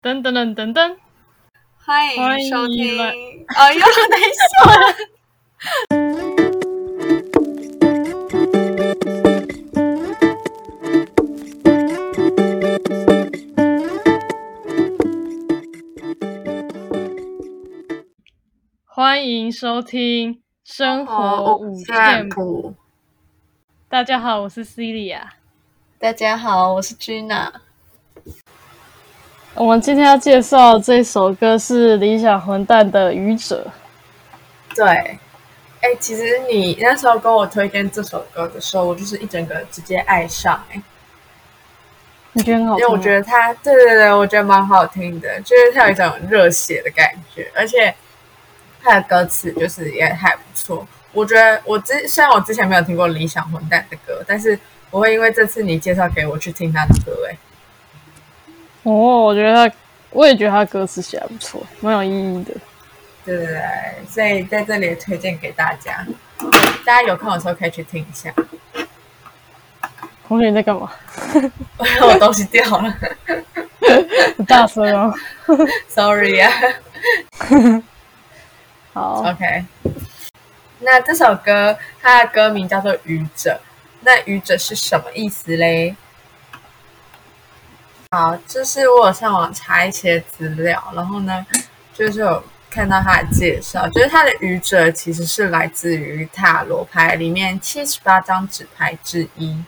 噔噔噔噔噔，欢欢迎迎收听。来哦，又等一下，欢迎收听《生活五线谱》。谱。大家好，我是 Celia。大家好，我是 Gina。我们今天要介绍这首歌是理想混蛋的《愚者对，哎，其实你那时候跟我推荐这首歌的时候，我就是一整个直接爱上哎、》，你觉得很好听？因为我觉得它，对对对，我觉得蛮好听的，就是它有一种热血的感觉，而且它的歌词就是也还不错。我觉得我之虽然我之前没有听过理想混蛋的歌，但是我会因为这次你介绍给我去听他的歌，哎，哦，我觉得他，我也觉得他歌词写得不错，蛮有意义的。对对对，所以在这里推荐给大家，大家有空的时候可以去听一下。同学你在干嘛？我东西掉了很大声哦。sorry 啊。好，OK，那这首歌它的歌名叫做《愚者》，那“愚者”是什么意思嘞？好，就是我有上网查一些资料，然后呢，就是有看到它的介绍，就是它的愚者其实是来自于塔罗牌里面七十八张纸牌之一。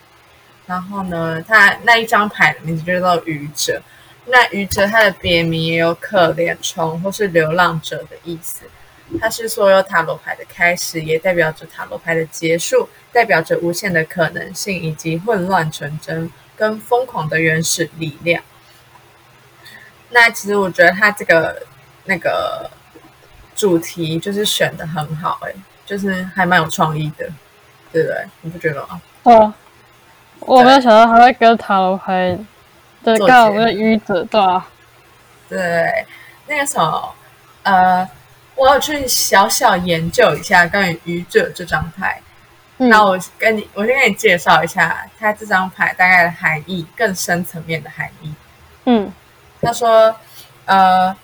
然后呢，它那一张牌的名字就叫做愚者。那愚者它的别名也有可怜虫或是流浪者的意思。它是所有塔罗牌的开始，也代表着塔罗牌的结束，代表着无限的可能性以及混乱纯真跟疯狂的原始力量。那其实我觉得他这个那个主题就是选的很好、欸，就是还蛮有创意的，对不对？你不觉得吗？对啊，我没有想到他会跟塔罗牌的做刚好结跟愚者对啊，对，那个时候，呃，我要去小小研究一下关于愚者这张牌。嗯那我跟你，我先跟你介绍一下它这张牌大概的含义，更深层面的含义。嗯他说，呃，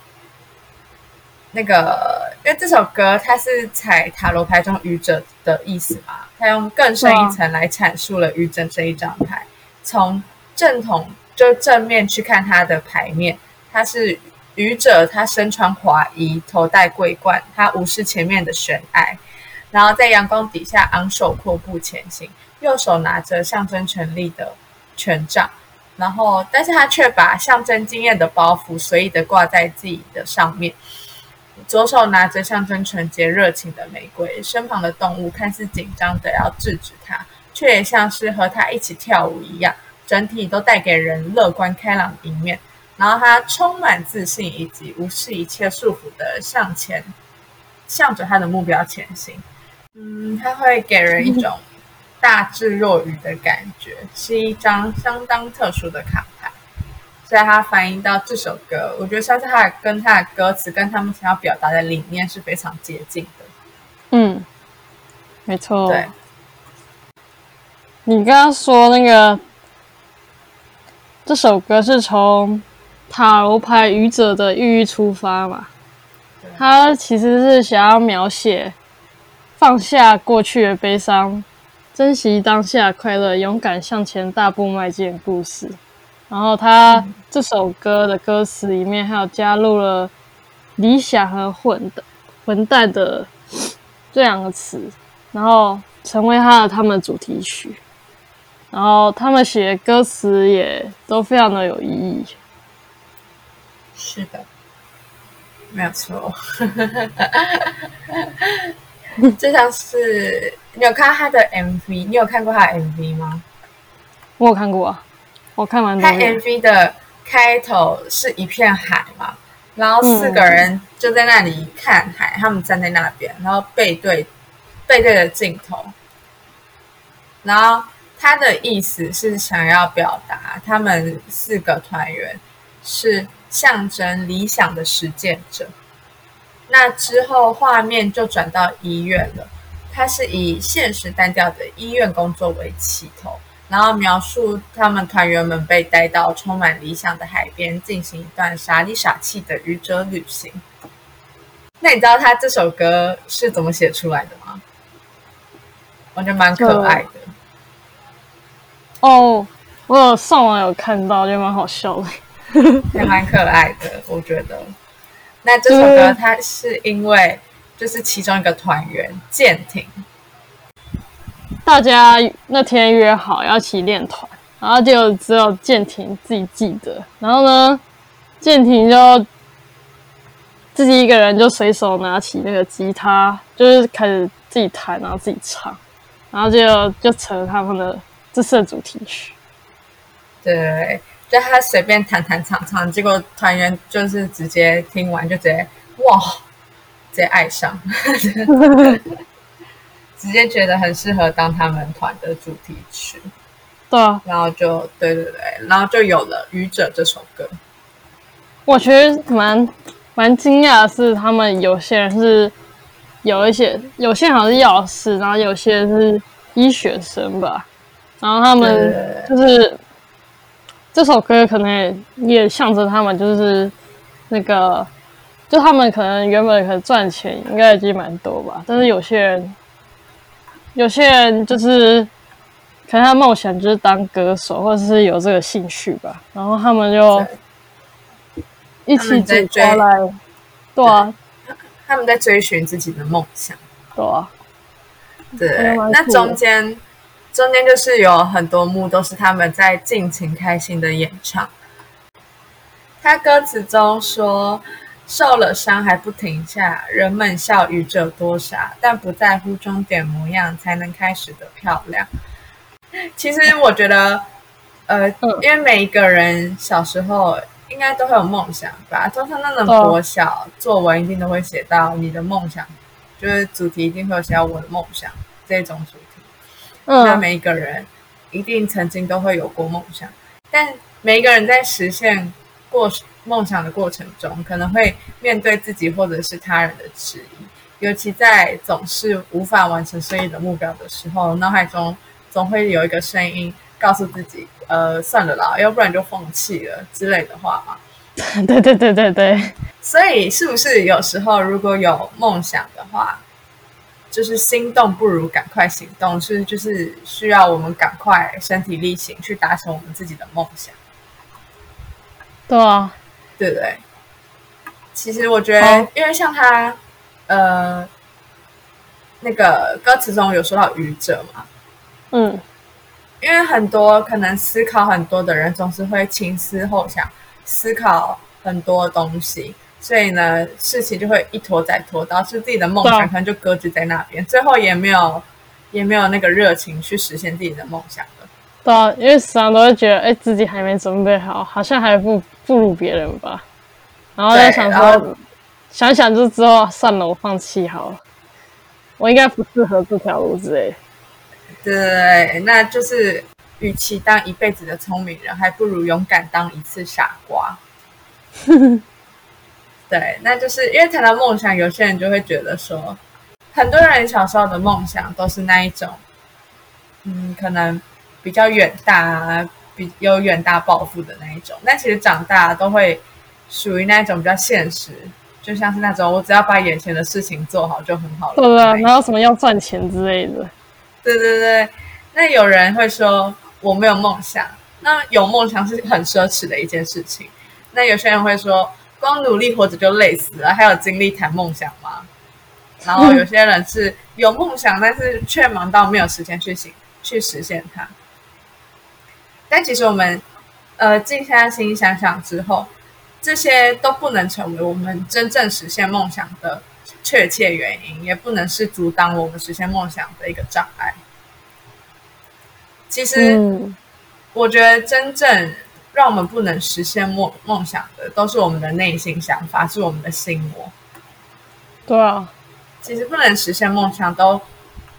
那个，因为这首歌它是采塔罗牌中愚者的意思嘛，他用更深一层来阐述了愚者这一张牌。从正统就正面去看它的牌面，它是愚者，他身穿华衣，头戴桂冠，他无视前面的悬崖，然后在阳光底下昂首阔步前行，右手拿着象征权力的权杖。然后，但是他却把象征经验的包袱随意的挂在自己的上面，左手拿着象征纯洁热情的玫瑰，身旁的动物看似紧张的要制止他，却也像是和他一起跳舞一样，整体都带给人乐观开朗的一面。然后他充满自信以及无视一切束缚的向前，向着他的目标前行。嗯，他会给人一种大智若愚的感觉，是一张相当特殊的卡牌。所以它反映到这首歌，我觉得像是它的跟它的歌词跟他们想要表达的理念是非常接近的。嗯，没错。对，你刚刚说那个这首歌是从塔罗牌愚者的寓意出发嘛对？他其实是想要描写放下过去的悲伤，珍惜当下快乐，勇敢向前大步迈进故事。然后他这首歌的歌词里面还有加入了理想和混的混蛋的 这两个词，然后成为他的他们的主题曲。然后他们写的歌词也都非常的有意义。是的，没有错。就像是你有看他的 MV，你有看过他的 MV 吗？我有看过啊，我看完他 MV 的开头是一片海嘛，然后四个人就在那里看海，他们站在那边，然后背对背对着镜头，然后他的意思是想要表达他们四个团员是象征理想的实践者。那之后画面就转到医院了，它是以现实单调的医院工作为起头。然后描述他们团员们被带到充满理想的海边，进行一段傻里傻气的愚者旅行。那你知道他这首歌是怎么写出来的吗？我觉得蛮可爱的。哦，我有上网有看到，觉得蛮好笑的，也蛮可爱的。我觉得，那这首歌它是因为就是其中一个团员舰艇。大家那天约好要一起练团，然后就只有舰艇自己记得。然后呢，舰艇就自己一个人就随手拿起那个吉他，就是开始自己弹，然后自己唱，然后就就成了他们的这次的主题曲。对，就他随便弹弹唱唱，结果团员就是直接听完就直接哇，直接爱上。直接觉得很适合当他们团的主题曲，对啊，然后就对对对，然后就有了《愚者》这首歌。我觉得蛮蛮惊讶的是，他们有些人是有一些，有些好像是药师，然后有些是医学生吧，然后他们就是这首歌可能也也象征他们就是那个，就他们可能原本可能赚钱应该已经蛮多吧，但是有些人。有些人就是可能他梦想就是当歌手，或者是有这个兴趣吧，然后他们就一起走过来，对啊，他们在追寻自己的梦想，对啊，对。那中间中间就是有很多幕都是他们在尽情开心的演唱。他歌词中说。受了伤还不停下，人们笑愚者多傻，但不在乎终点模样，才能开始的漂亮。其实我觉得，呃，因为每一个人小时候应该都会有梦想吧，就像那种国小作文一定都会写到你的梦想，就是主题一定会有写到我的梦想这种主题。那每一个人一定曾经都会有过梦想，但每一个人在实现过。梦想的过程中，可能会面对自己或者是他人的质疑，尤其在总是无法完成生意的目标的时候，脑海中总会有一个声音告诉自己：“呃，算了啦，要不然就放弃了”之类的话嘛。对对对对对。所以，是不是有时候如果有梦想的话，就是心动不如赶快行动，是就是需要我们赶快身体力行去达成我们自己的梦想？对啊。对不对？其实我觉得，因为像他，呃，那个歌词中有说到愚者嘛，嗯，因为很多可能思考很多的人，总是会前思后想，思考很多东西，所以呢，事情就会一拖再拖，导致自己的梦想可能就搁置在那边，最后也没有也没有那个热情去实现自己的梦想了。对啊，因为时常都会觉得，哎，自己还没准备好，好像还不。不如别人吧，然后在想说，想想就之后算了，我放弃好了，我应该不适合这条路之类。对，那就是与其当一辈子的聪明人，还不如勇敢当一次傻瓜。对，那就是因为谈到梦想，有些人就会觉得说，很多人小时候的梦想都是那一种，嗯，可能比较远大。啊比有远大抱负的那一种，但其实长大都会属于那一种比较现实，就像是那种我只要把眼前的事情做好就很好了。对啊，哪有什么要赚钱之类的？对对对，那有人会说我没有梦想，那有梦想是很奢侈的一件事情。那有些人会说，光努力活着就累死了，还有精力谈梦想吗？然后有些人是有梦想，但是却忙到没有时间去行去实现它。但其实我们，呃，静下心想想之后，这些都不能成为我们真正实现梦想的确切原因，也不能是阻挡我们实现梦想的一个障碍。其实，我觉得真正让我们不能实现梦梦想的，都是我们的内心想法，是我们的心魔。对啊，其实不能实现梦想，都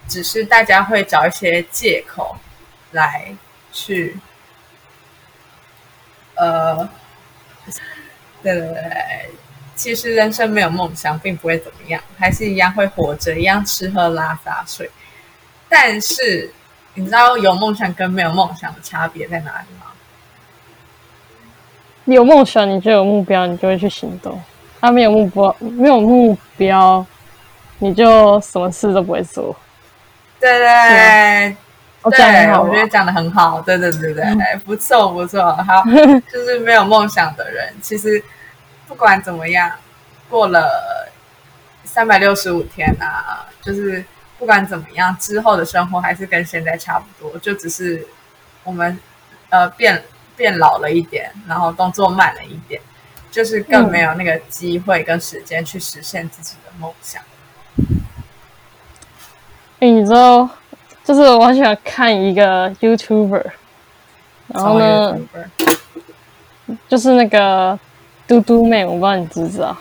只是大家会找一些借口来去。呃，对对对，其实人生没有梦想，并不会怎么样，还是一样会活着，一样吃喝拉撒睡。但是，你知道有梦想跟没有梦想的差别在哪里吗？你有梦想，你就有目标，你就会去行动；他没有目标，没有目标，你就什么事都不会做。对对我讲得对，很好我觉得讲的很好。对对对对，不错不错。好，就是没有梦想的人，其实不管怎么样，过了三百六十五天啊，就是不管怎么样，之后的生活还是跟现在差不多，就只是我们呃变变老了一点，然后动作慢了一点，就是更没有那个机会跟时间去实现自己的梦想。哎、你知道，就是我很喜欢看一个 YouTuber，然后呢，YouTuber 就是那个嘟嘟妹，我不知道你知不知道。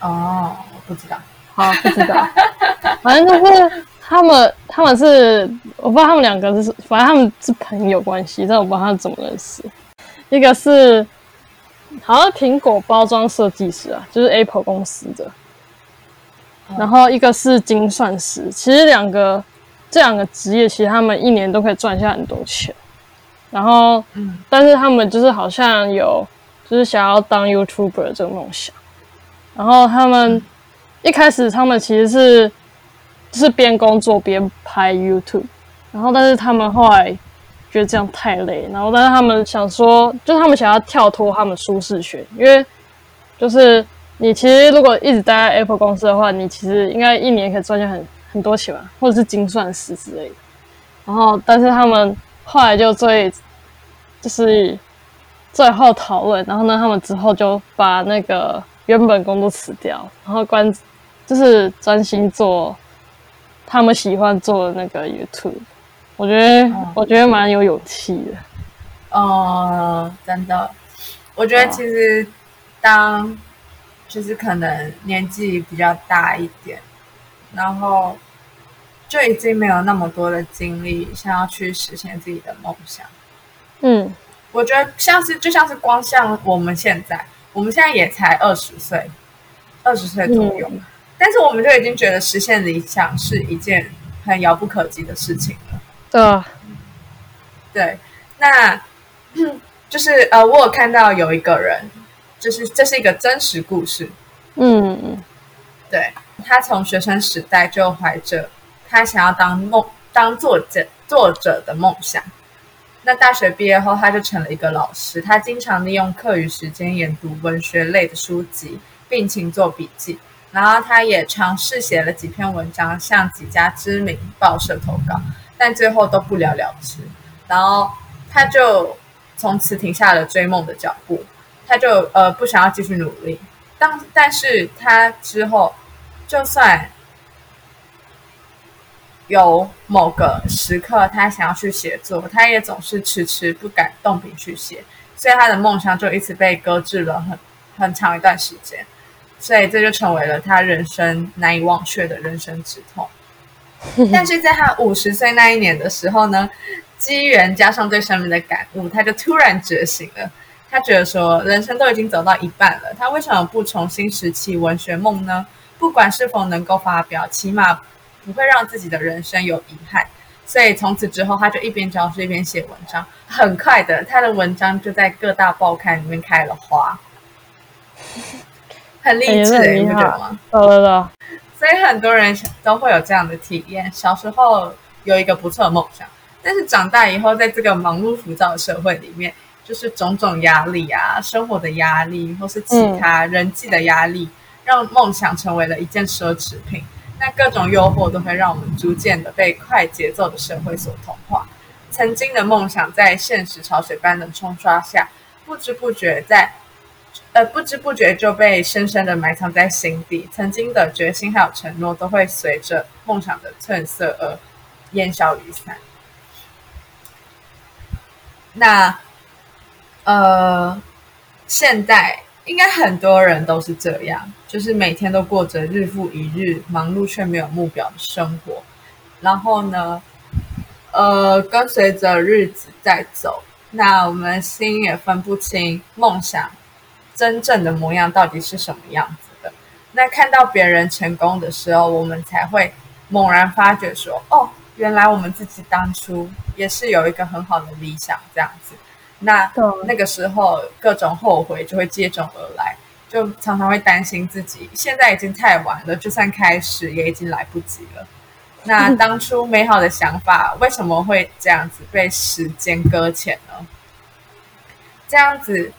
哦，我不知道。好，不知道，反正就是他们，他们是我不知道他们两个是，反正他们是朋友关系，但我不知道他们怎么认识。一个是好像苹果包装设计师啊，就是 Apple 公司的，然后一个是精算师。其实两个这两个职业，其实他们一年都可以赚下很多钱。然后，嗯但是他们就是好像有就是想要当 YouTuber 这个梦想。然后他们一开始他们其实是就是边工作边拍 YouTube，然后但是他们后来觉得这样太累，然后但是他们想说，就是他们想要跳脱他们舒适圈，因为就是你其实如果一直待在 Apple 公司的话，你其实应该一年可以赚下很很多钱吧，或者是精算师之类的。然后但是他们后来就最就是最后讨论，然后呢，他们之后就把那个原本工作辞掉，然后关就是专心做他们喜欢做的那个 YouTube。我觉得、哦我觉得蛮有勇气的。哦，真的，我觉得其实当就是可能年纪比较大一点，然后就已经没有那么多的精力想要去实现自己的梦想。嗯我觉得像是就像是光像我们现在，我们现在也才二十岁，二十岁左右，嗯但是我们就已经觉得实现理想是一件很遥不可及的事情了。对啊，对，那 就是呃，我有看到有一个人，就是这是一个真实故事，嗯对他从学生时代就怀着他想要当梦当作者作者的梦想。那大学毕业后，他就成了一个老师。他经常利用课余时间研读文学类的书籍，并勤做笔记。然后他也尝试写了几篇文章，向几家知名报社投稿，但最后都不了了之。然后他就从此停下了追梦的脚步，他就呃不想要继续努力。当但是他之后，就算有某个时刻他想要去写作，他也总是迟迟不敢动笔去写，所以他的梦想就一直被搁置了很很长一段时间。所以这就成为了他人生难以忘却的人生之痛。但是在他五十岁那一年的时候呢，机缘加上对生命的感悟，他就突然觉醒了。他觉得说，人生都已经走到一半了，他为什么不重新拾起文学梦呢？不管是否能够发表，起码不会让自己的人生有遗憾。所以从此之后，他就一边教书一边写文章。很快的，他的文章就在各大报刊里面开了花，很励志、你不觉得吗？对对对，所以很多人都会有这样的体验：小时候有一个不错的梦想，但是长大以后，在这个忙碌浮躁的社会里面，就是种种压力啊，生活的压力，或是其他人际的压力，让梦想成为了一件奢侈品。那各种诱惑都会让我们逐渐的被快节奏的社会所同化。曾经的梦想在现实潮水般的冲刷下，不知不觉在呃不知不觉就被深深的埋藏在心底。曾经的决心还有承诺，都会随着梦想的褪色而烟消云散。那呃，现在应该很多人都是这样，就是每天都过着日复一日忙碌却没有目标的生活。然后呢，呃，跟随着日子在走，那我们心也分不清梦想真正的模样到底是什么样子的。那看到别人成功的时候，我们才会猛然发觉说：“哦，原来我们自己当初也是有一个很好的理想这样子。那那个时候各种后悔就会接踵而来，就常常会担心自己现在已经太晚了，就算开始也已经来不及了。那当初美好的想法为什么会这样子被时间搁浅呢？这样子，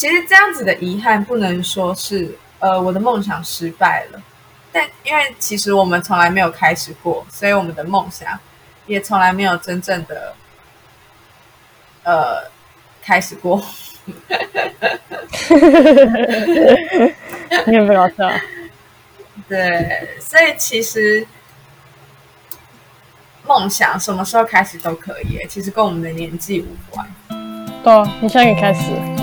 其实这样子的遗憾不能说是呃我的梦想失败了，但因为其实我们从来没有开始过，所以我们的梦想也从来没有真正的。呃，开始过，你有没有笑？对，所以其实梦想什么时候开始都可以，其实跟我们的年纪无关。对，你现在可以开始。